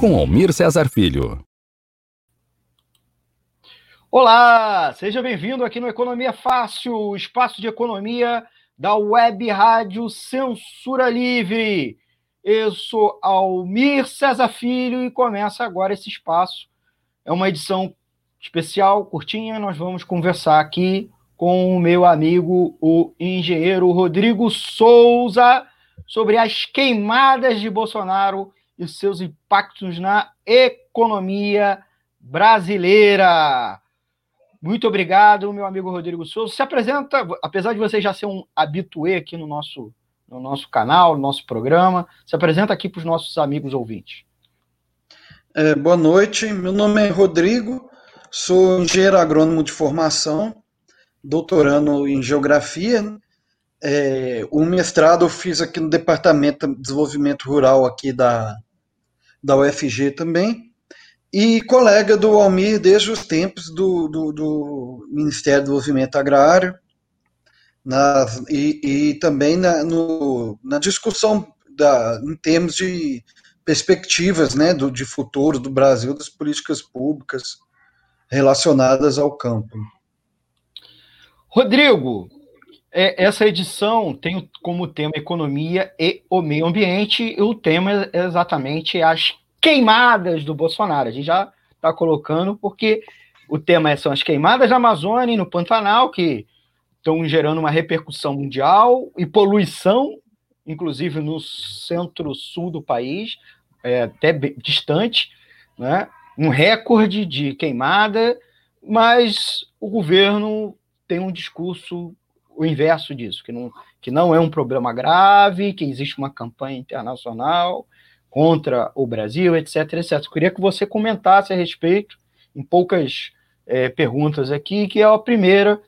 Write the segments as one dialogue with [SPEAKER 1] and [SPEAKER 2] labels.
[SPEAKER 1] Com Almir Cesar Filho.
[SPEAKER 2] Olá, seja bem-vindo aqui no Economia Fácil, espaço de economia da Web Rádio Censura Livre. Eu sou Almir Cesar Filho e começa agora esse espaço. É uma edição especial, curtinha, nós vamos conversar aqui com o meu amigo, o engenheiro Rodrigo Souza, sobre as queimadas de Bolsonaro e seus impactos na economia brasileira. Muito obrigado, meu amigo Rodrigo Souza. Se apresenta, apesar de você já ser um habituê aqui no nosso, no nosso canal, no nosso programa, se apresenta aqui para os nossos amigos ouvintes.
[SPEAKER 3] É, boa noite, meu nome é Rodrigo, sou engenheiro agrônomo de formação, doutorando em geografia. É, o mestrado eu fiz aqui no Departamento de Desenvolvimento Rural aqui da, da UFG também, e colega do Almir desde os tempos do, do, do Ministério do Desenvolvimento Agrário, na, e, e, também na, no, na discussão da, em termos de perspectivas né, do, de futuro do Brasil, das políticas públicas relacionadas ao campo.
[SPEAKER 2] Rodrigo, é, essa edição tem como tema economia e o meio ambiente, e o tema é exatamente as queimadas do Bolsonaro. A gente já está colocando, porque o tema são as queimadas na Amazônia e no Pantanal, que estão gerando uma repercussão mundial e poluição, inclusive no centro-sul do país é, até distante, né? um recorde de queimada, mas o governo tem um discurso o inverso disso, que não, que não é um problema grave, que existe uma campanha internacional contra o Brasil, etc, etc. Eu queria que você comentasse a respeito, em poucas é, perguntas aqui, que é a primeira,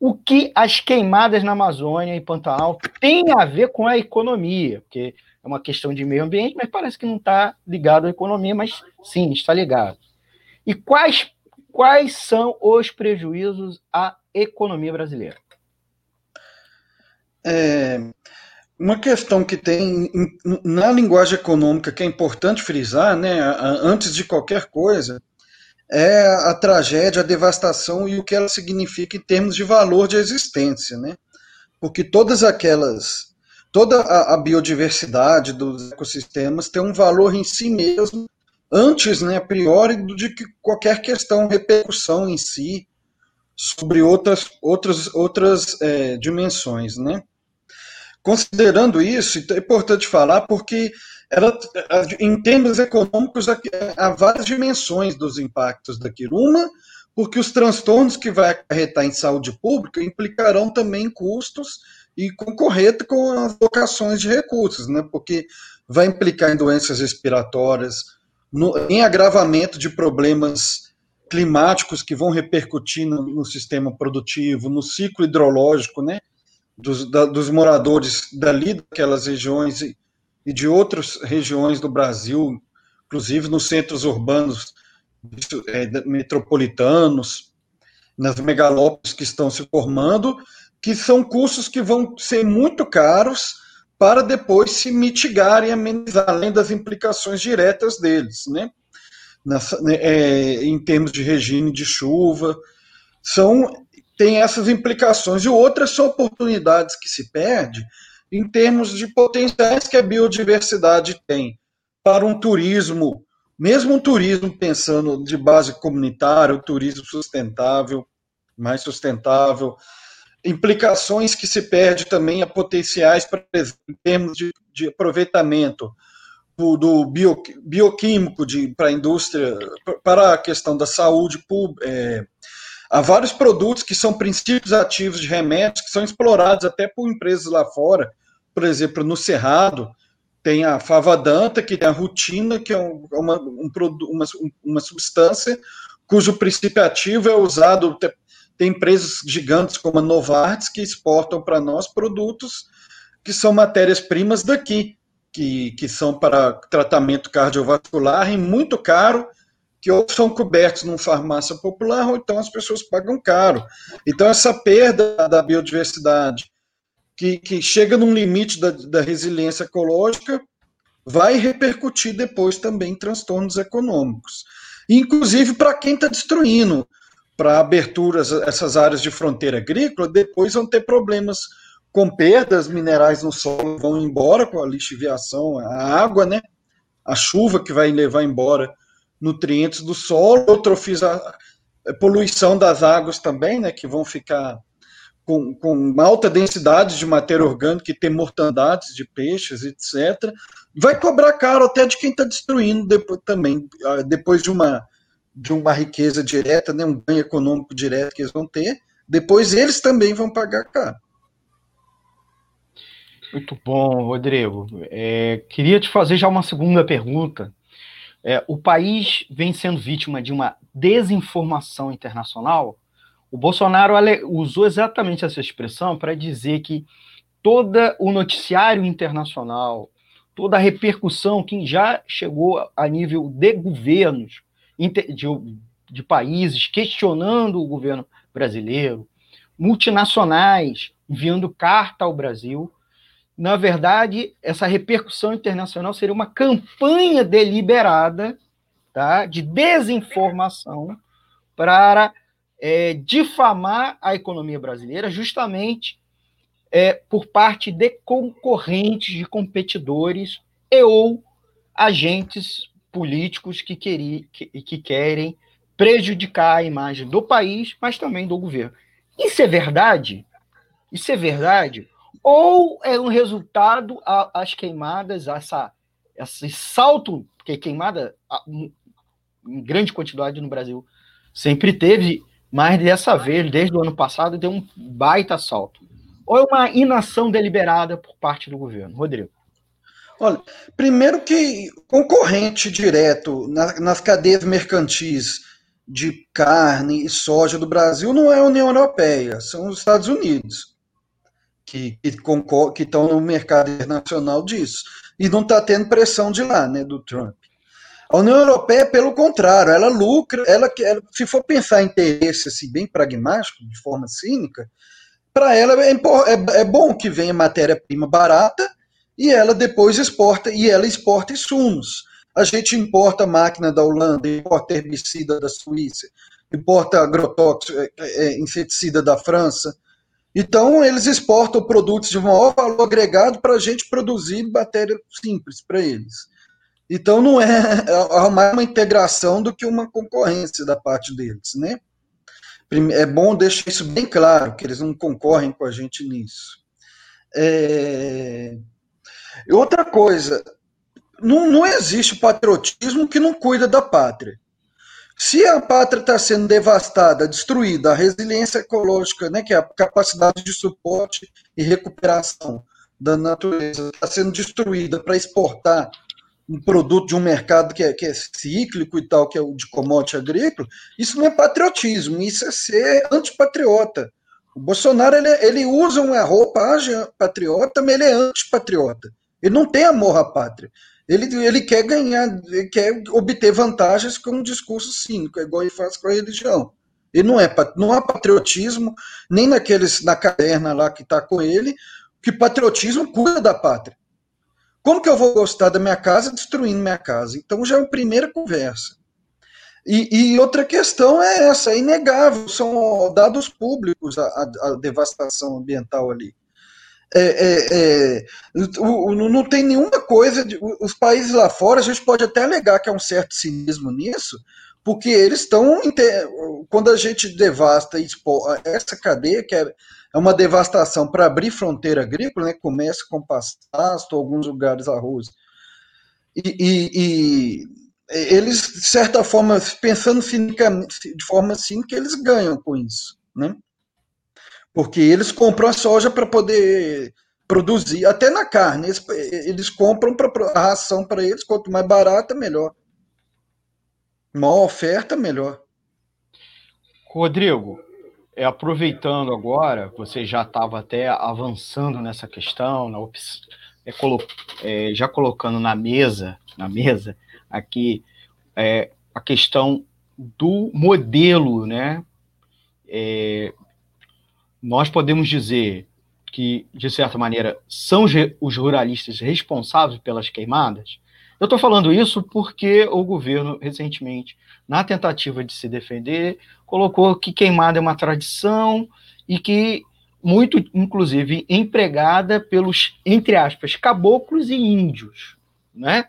[SPEAKER 2] o que as queimadas na Amazônia e Pantanal têm a ver com a economia, porque é uma questão de meio ambiente, mas parece que não está ligado à economia, mas sim, está ligado. E quais, quais são os prejuízos à economia brasileira?
[SPEAKER 3] É, uma questão que tem na linguagem econômica que é importante frisar, né, antes de qualquer coisa, é a tragédia, a devastação e o que ela significa em termos de valor de existência, né? Porque todas aquelas toda a, biodiversidade dos ecossistemas tem um valor em si mesmo, antes, né, a priori, de que qualquer questão, repercussão em si sobre outras, outras, outras é, dimensões, né? Considerando isso, é importante falar porque ela, em termos econômicos há várias dimensões dos impactos daquilo. Uma, porque os transtornos que vai acarretar em saúde pública implicarão também custos e concorrer com as locações de recursos, né? porque vai implicar em doenças respiratórias, no, em agravamento de problemas climáticos que vão repercutir no, no sistema produtivo, no ciclo hidrológico, né? dos, da, dos moradores dali daquelas regiões e, e de outras regiões do Brasil, inclusive nos centros urbanos é, metropolitanos, nas megalópolis que estão se formando, que são custos que vão ser muito caros para depois se mitigar e amenizar, além das implicações diretas deles, né? Nessa, né, é, em termos de regime de chuva, são tem essas implicações e outras são oportunidades que se perde em termos de potenciais que a biodiversidade tem para um turismo, mesmo um turismo pensando de base comunitária, o turismo sustentável, mais sustentável, implicações que se perde também a potenciais para, em termos de, de aproveitamento do, bio, bioquímico para a indústria, para a questão da saúde. É, há vários produtos que são princípios ativos de remédios que são explorados até por empresas lá fora. Por exemplo, no Cerrado, tem a favadanta, que tem a rutina, que é uma, um, uma, uma substância cujo princípio ativo é usado tem empresas gigantes como a Novartis que exportam para nós produtos que são matérias-primas daqui, que, que são para tratamento cardiovascular e muito caro, que ou são cobertos numa farmácia popular ou então as pessoas pagam caro. Então, essa perda da biodiversidade, que, que chega num limite da, da resiliência ecológica, vai repercutir depois também em transtornos econômicos. Inclusive para quem está destruindo, para aberturas, essas áreas de fronteira agrícola, depois vão ter problemas com perdas minerais no solo, vão embora com a lixiviação, a água, né? A chuva que vai levar embora nutrientes do solo, eutrofiza, poluição das águas também, né? Que vão ficar com, com alta densidade de matéria orgânica e ter mortandades de peixes, etc. Vai cobrar caro até de quem está destruindo depois, também, ah, depois de uma, de uma riqueza direta, né, um ganho econômico direto que eles vão ter, depois eles também vão pagar caro.
[SPEAKER 2] Muito bom, Rodrigo. É, queria te fazer já uma segunda pergunta. É, o país vem sendo vítima de uma desinformação internacional o Bolsonaro usou exatamente essa expressão para dizer que todo o noticiário internacional, toda a repercussão que já chegou a nível de governos, de, de países questionando o governo brasileiro, multinacionais enviando carta ao Brasil, na verdade, essa repercussão internacional seria uma campanha deliberada tá, de desinformação para é, difamar a economia brasileira justamente é, por parte de concorrentes, de competidores e ou agentes políticos que, queri, que, que querem prejudicar a imagem do país, mas também do governo. Isso é verdade? Isso é verdade? Ou é um resultado às queimadas, essa, esse salto, porque queimada em grande quantidade no Brasil sempre teve, mas dessa vez, desde o ano passado, deu um baita salto. Ou é uma inação deliberada por parte do governo? Rodrigo.
[SPEAKER 3] Olha, primeiro que concorrente direto na, nas cadeias mercantis de carne e soja do Brasil não é a União Europeia, são os Estados Unidos, que, que, que estão no mercado internacional disso. E não está tendo pressão de lá, né, do Trump. A União Europeia, pelo contrário, ela lucra, ela, ela se for pensar em interesse assim, bem pragmático, de forma cínica, para ela é, é, é, bom que venha matéria-prima barata e ela depois exporta, e ela exporta insumos. A gente importa máquina da Holanda, importa herbicida da Suíça, importa agrotóxico, é, é, inseticida da França. Então, eles exportam produtos de maior valor agregado para a gente produzir matéria simples para eles. Então não é, é mais uma integração do que uma concorrência da parte deles, né? É bom deixar isso bem claro, que eles não concorrem com a gente nisso. É... Outra coisa, não, não existe patriotismo que não cuida da pátria. Se a pátria está sendo devastada, destruída, a resiliência ecológica, né, que é a capacidade de suporte e recuperação da natureza, está sendo destruída para exportar um produto de um mercado que é, que é cíclico e tal, que é o de commodity agrícola, isso não é patriotismo, isso é ser antipatriota. O Bolsonaro ele, ele usa uma roupagem patriota, mas ele é antipatriota. Ele não tem amor à pátria. Ele, ele quer ganhar, ele quer obter vantagens com um discurso cínico, é igual ele faz com a religião. Ele não é não há patriotismo, nem naqueles na caverna lá que está com ele, que patriotismo cuida da pátria. Como que eu vou gostar da minha casa destruindo minha casa? Então já é uma primeira conversa. E, e outra questão é essa, é inegável, são dados públicos a, a, a devastação ambiental ali. É, é, é, não tem nenhuma coisa. De, os países lá fora, a gente pode até alegar que há um certo cinismo nisso, porque eles estão. Quando a gente devasta essa cadeia, que é é uma devastação para abrir fronteira agrícola, né? Começa com pasto, alguns lugares arroz. E, e, e, eles, de certa forma, pensando de forma assim, que eles ganham com isso, né? Porque eles compram a soja para poder produzir, até na carne, eles, eles compram para a ração para eles, quanto mais barata, melhor. Maior oferta, melhor.
[SPEAKER 2] Rodrigo, é, aproveitando agora, você já estava até avançando nessa questão, na é, colo é, já colocando na mesa, na mesa aqui é, a questão do modelo, né? Nós podemos dizer que, de certa maneira, são os ruralistas responsáveis pelas queimadas? Eu estou falando isso porque o governo, recentemente, na tentativa de se defender, colocou que queimada é uma tradição e que muito, inclusive, empregada pelos, entre aspas, caboclos e índios, né?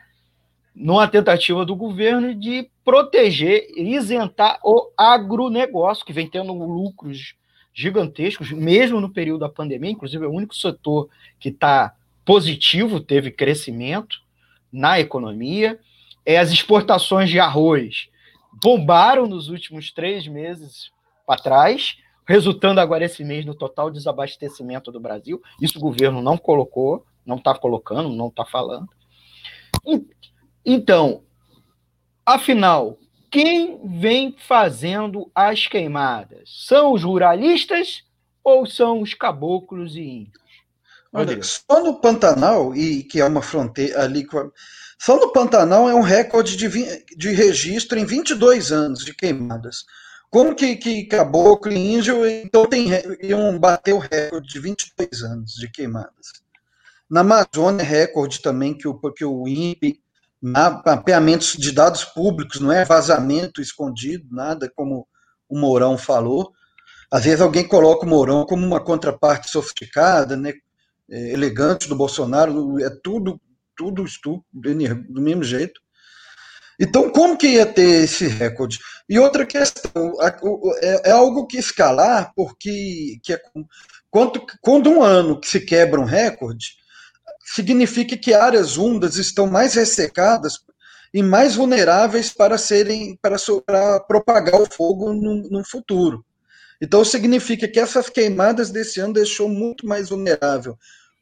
[SPEAKER 2] numa tentativa do governo de proteger isentar o agronegócio, que vem tendo lucros gigantescos, mesmo no período da pandemia, inclusive é o único setor que está positivo, teve crescimento na economia. É, as exportações de arroz bombaram nos últimos três meses para trás, resultando agora esse mês no total desabastecimento do Brasil. Isso o governo não colocou, não está colocando, não está falando. Então, afinal, quem vem fazendo as queimadas? São os ruralistas ou são os caboclos e índios?
[SPEAKER 3] Olha, só no Pantanal, e que é uma fronteira ali. Só no Pantanal é um recorde de, de registro em 22 anos de queimadas. Como que, que caboclo e índio então tem, iam bater o recorde de 22 anos de queimadas? Na Amazônia, recorde também que o, que o INPE mapeamentos de dados públicos, não é vazamento escondido, nada como o Mourão falou. Às vezes alguém coloca o Mourão como uma contraparte sofisticada, né, é, elegante do Bolsonaro, é tudo, tudo estúpido, do mesmo jeito. Então, como que ia ter esse recorde? E outra questão, é, é algo que escalar, porque que é, quando, quando um ano que se quebra um recorde, significa que áreas úmidas estão mais ressecadas e mais vulneráveis para serem para, para propagar o fogo no, no, futuro. Então significa que essas queimadas desse ano deixou muito mais vulnerável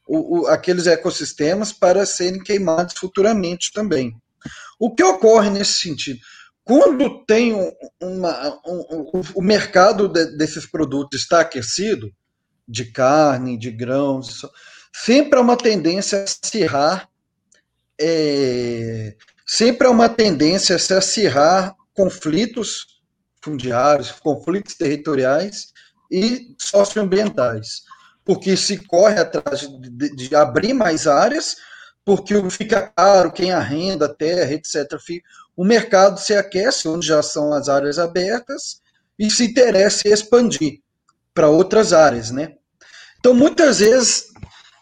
[SPEAKER 3] o, o, aqueles ecossistemas para serem queimados futuramente também. O que ocorre nesse sentido? Quando tem uma, um, o mercado de, desses produtos está aquecido, de carne, de grãos, sempre há uma tendência a acirrar, é, sempre há uma tendência a se acirrar conflitos fundiários, conflitos territoriais e socioambientais, porque se corre atrás de, de, de abrir mais áreas, porque fica caro quem arrenda a terra, etc. O mercado se aquece, onde já são as áreas abertas, e se interessa em expandir para outras áreas, né? Então, muitas vezes,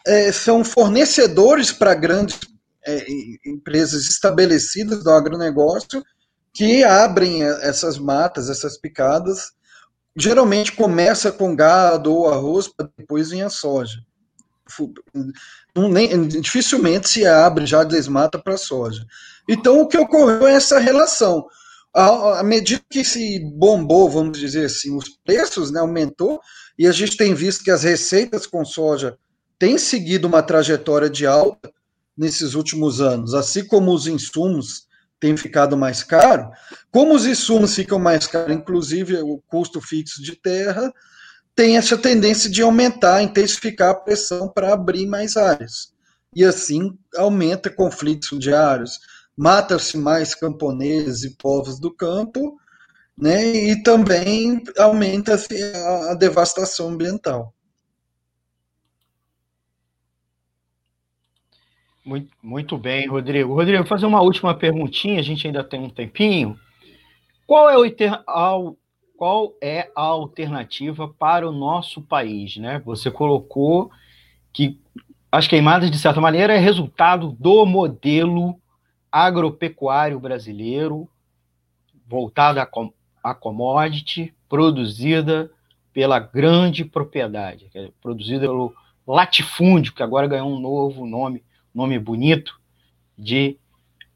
[SPEAKER 3] é, são fornecedores para grandes é, empresas estabelecidas do agronegócio que abrem essas matas, essas picadas. Geralmente começa com gado ou arroz, para depois vir a soja. Não, nem, dificilmente se abre, já desmata para soja. Então, o que ocorreu é essa relação. À, à medida que se bombou, vamos dizer assim, os preços né, aumentou, e a gente tem visto que as receitas com soja tem seguido uma trajetória de alta nesses últimos anos, assim como os insumos têm ficado mais caro, como os insumos ficam mais caros, inclusive o custo fixo de terra, tem essa tendência de aumentar, intensificar a pressão para abrir mais áreas. E assim aumenta conflitos diários, mata-se mais camponeses e povos do campo, né, e também aumenta a devastação ambiental.
[SPEAKER 2] Muito, muito bem, Rodrigo. Rodrigo, vou fazer uma última perguntinha, a gente ainda tem um tempinho. Qual é, o, qual é a alternativa para o nosso país? Né? Você colocou que as queimadas, de certa maneira, é resultado do modelo agropecuário brasileiro, voltado a, a commodity, produzida pela grande propriedade, produzida pelo latifúndio, que agora ganhou um novo nome nome bonito, de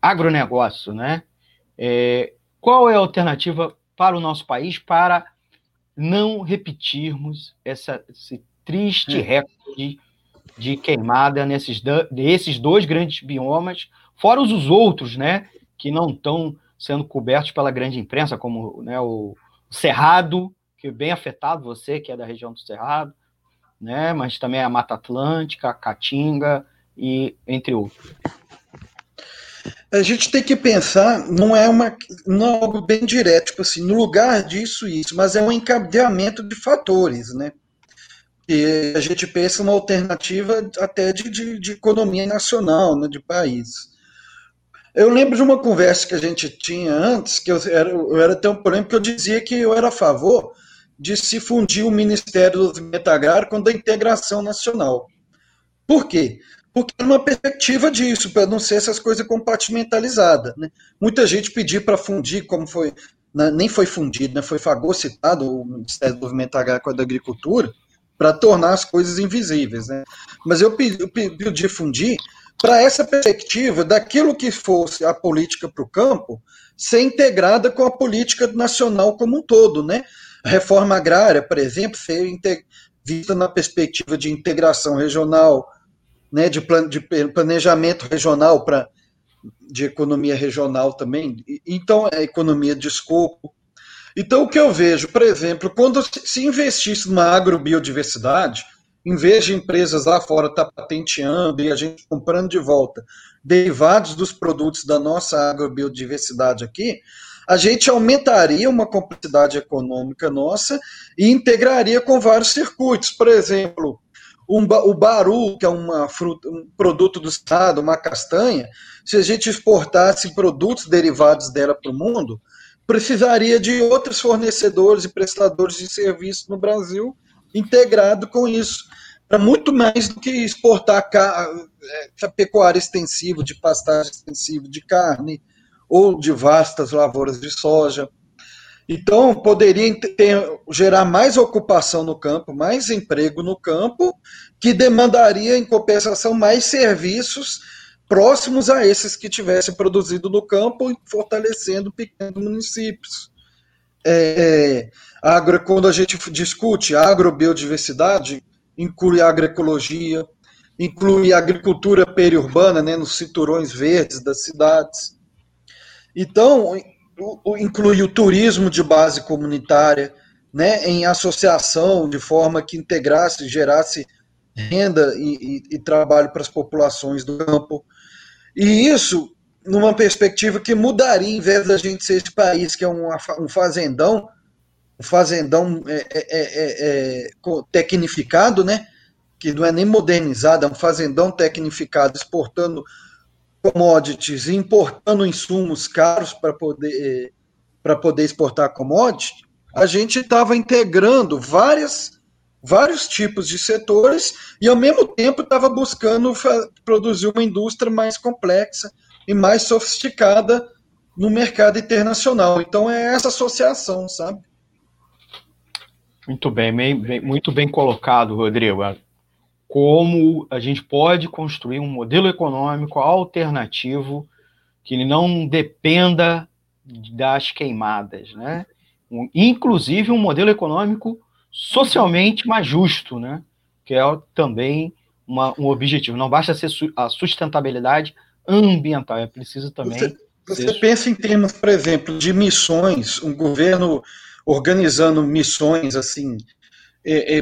[SPEAKER 2] agronegócio, né? É, qual é a alternativa para o nosso país para não repetirmos essa, esse triste é. recorde de queimada nesses, desses dois grandes biomas, fora os outros, né, que não estão sendo cobertos pela grande imprensa, como né, o Cerrado, que é bem afetado, você que é da região do Cerrado, né, mas também a Mata Atlântica, a Caatinga, e entre outros.
[SPEAKER 3] A gente tem que pensar, não é uma não é algo bem direto, tipo assim, no lugar disso isso, mas é um encadeamento de fatores, né? E a gente pensa uma alternativa até de, de, de economia nacional, né, de país. Eu lembro de uma conversa que a gente tinha antes, que eu era, eu era tão polêmico que eu dizia que eu era a favor de se fundir o Ministério do Agrário com a integração nacional. Por quê? Porque é uma perspectiva disso, para não ser essas coisas compartimentalizadas. Né? Muita gente pediu para fundir, como foi, né, nem foi fundido, né, foi fagocitado o Ministério do Desenvolvimento Agrário da Agricultura, para tornar as coisas invisíveis. Né? Mas eu pedi, eu pedi fundir para essa perspectiva daquilo que fosse a política para o campo ser integrada com a política nacional como um todo, né? Reforma agrária, por exemplo, ser vista na perspectiva de integração regional, né, de, plan de planejamento regional para de economia regional também. Então, é economia de escopo. Então, o que eu vejo, por exemplo, quando se investisse numa agrobiodiversidade, em vez de empresas lá fora estar tá patenteando e a gente comprando de volta derivados dos produtos da nossa agrobiodiversidade aqui, a gente aumentaria uma complexidade econômica nossa e integraria com vários circuitos. Por exemplo, um, o baru, que é uma fruta, um produto do estado, uma castanha, se a gente exportasse produtos derivados dela para o mundo, precisaria de outros fornecedores e prestadores de serviço no Brasil integrado com isso. Para muito mais do que exportar é, pecuária extensiva, de pastagem extensiva de carne, ou de vastas lavouras de soja. Então, poderia ter, gerar mais ocupação no campo, mais emprego no campo, que demandaria, em compensação, mais serviços próximos a esses que tivessem produzido no campo, fortalecendo pequenos municípios. É, agro, quando a gente discute agrobiodiversidade, inclui agroecologia, inclui agricultura periurbana, né, nos cinturões verdes das cidades. Então, inclui o turismo de base comunitária, né, em associação, de forma que integrasse, gerasse renda e, e, e trabalho para as populações do campo. E isso numa perspectiva que mudaria, em vez da gente ser esse país que é um, fazendão, um fazendão é, é, é, é, tecnificado, né? que não é nem modernizado, é um fazendão tecnificado, exportando commodities e importando insumos caros para poder, para poder exportar commodities, a gente estava integrando várias, vários tipos de setores e, ao mesmo tempo, estava buscando produzir uma indústria mais complexa e mais sofisticada no mercado internacional. Então, é essa associação, sabe?
[SPEAKER 2] Muito bem, bem muito bem colocado, Rodrigo como a gente pode construir um modelo econômico alternativo que não dependa das queimadas, né? Um, inclusive um modelo econômico socialmente mais justo, né? Que é também uma, um objetivo. Não basta ser su a sustentabilidade ambiental, é preciso também.
[SPEAKER 3] Você, você pensa em termos, por exemplo, de missões, um governo organizando missões assim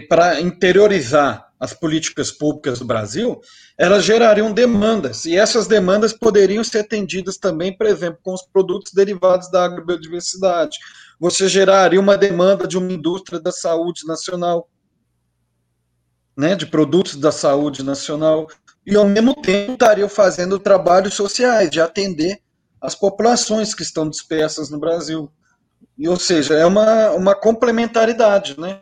[SPEAKER 3] para interiorizar as políticas públicas do Brasil, elas gerariam demandas, e essas demandas poderiam ser atendidas também, por exemplo, com os produtos derivados da agrobiodiversidade. Você geraria uma demanda de uma indústria da saúde nacional, né, de produtos da saúde nacional, e ao mesmo tempo estariam fazendo trabalhos sociais, de atender as populações que estão dispersas no Brasil. E, ou seja, é uma, uma complementaridade, né?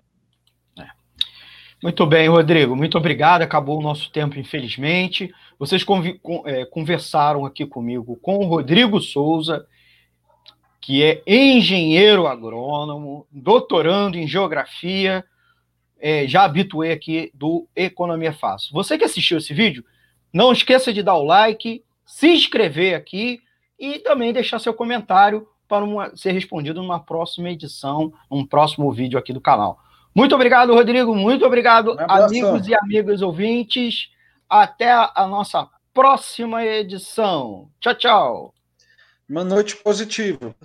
[SPEAKER 2] Muito bem, Rodrigo, muito obrigado. Acabou o nosso tempo, infelizmente. Vocês é, conversaram aqui comigo com o Rodrigo Souza, que é engenheiro agrônomo, doutorando em geografia, é, já habituei aqui do Economia Fácil. Você que assistiu esse vídeo, não esqueça de dar o like, se inscrever aqui e também deixar seu comentário para uma, ser respondido numa próxima edição, num próximo vídeo aqui do canal. Muito obrigado, Rodrigo. Muito obrigado, um amigos e amigas ouvintes. Até a nossa próxima edição. Tchau, tchau.
[SPEAKER 3] Uma noite positiva.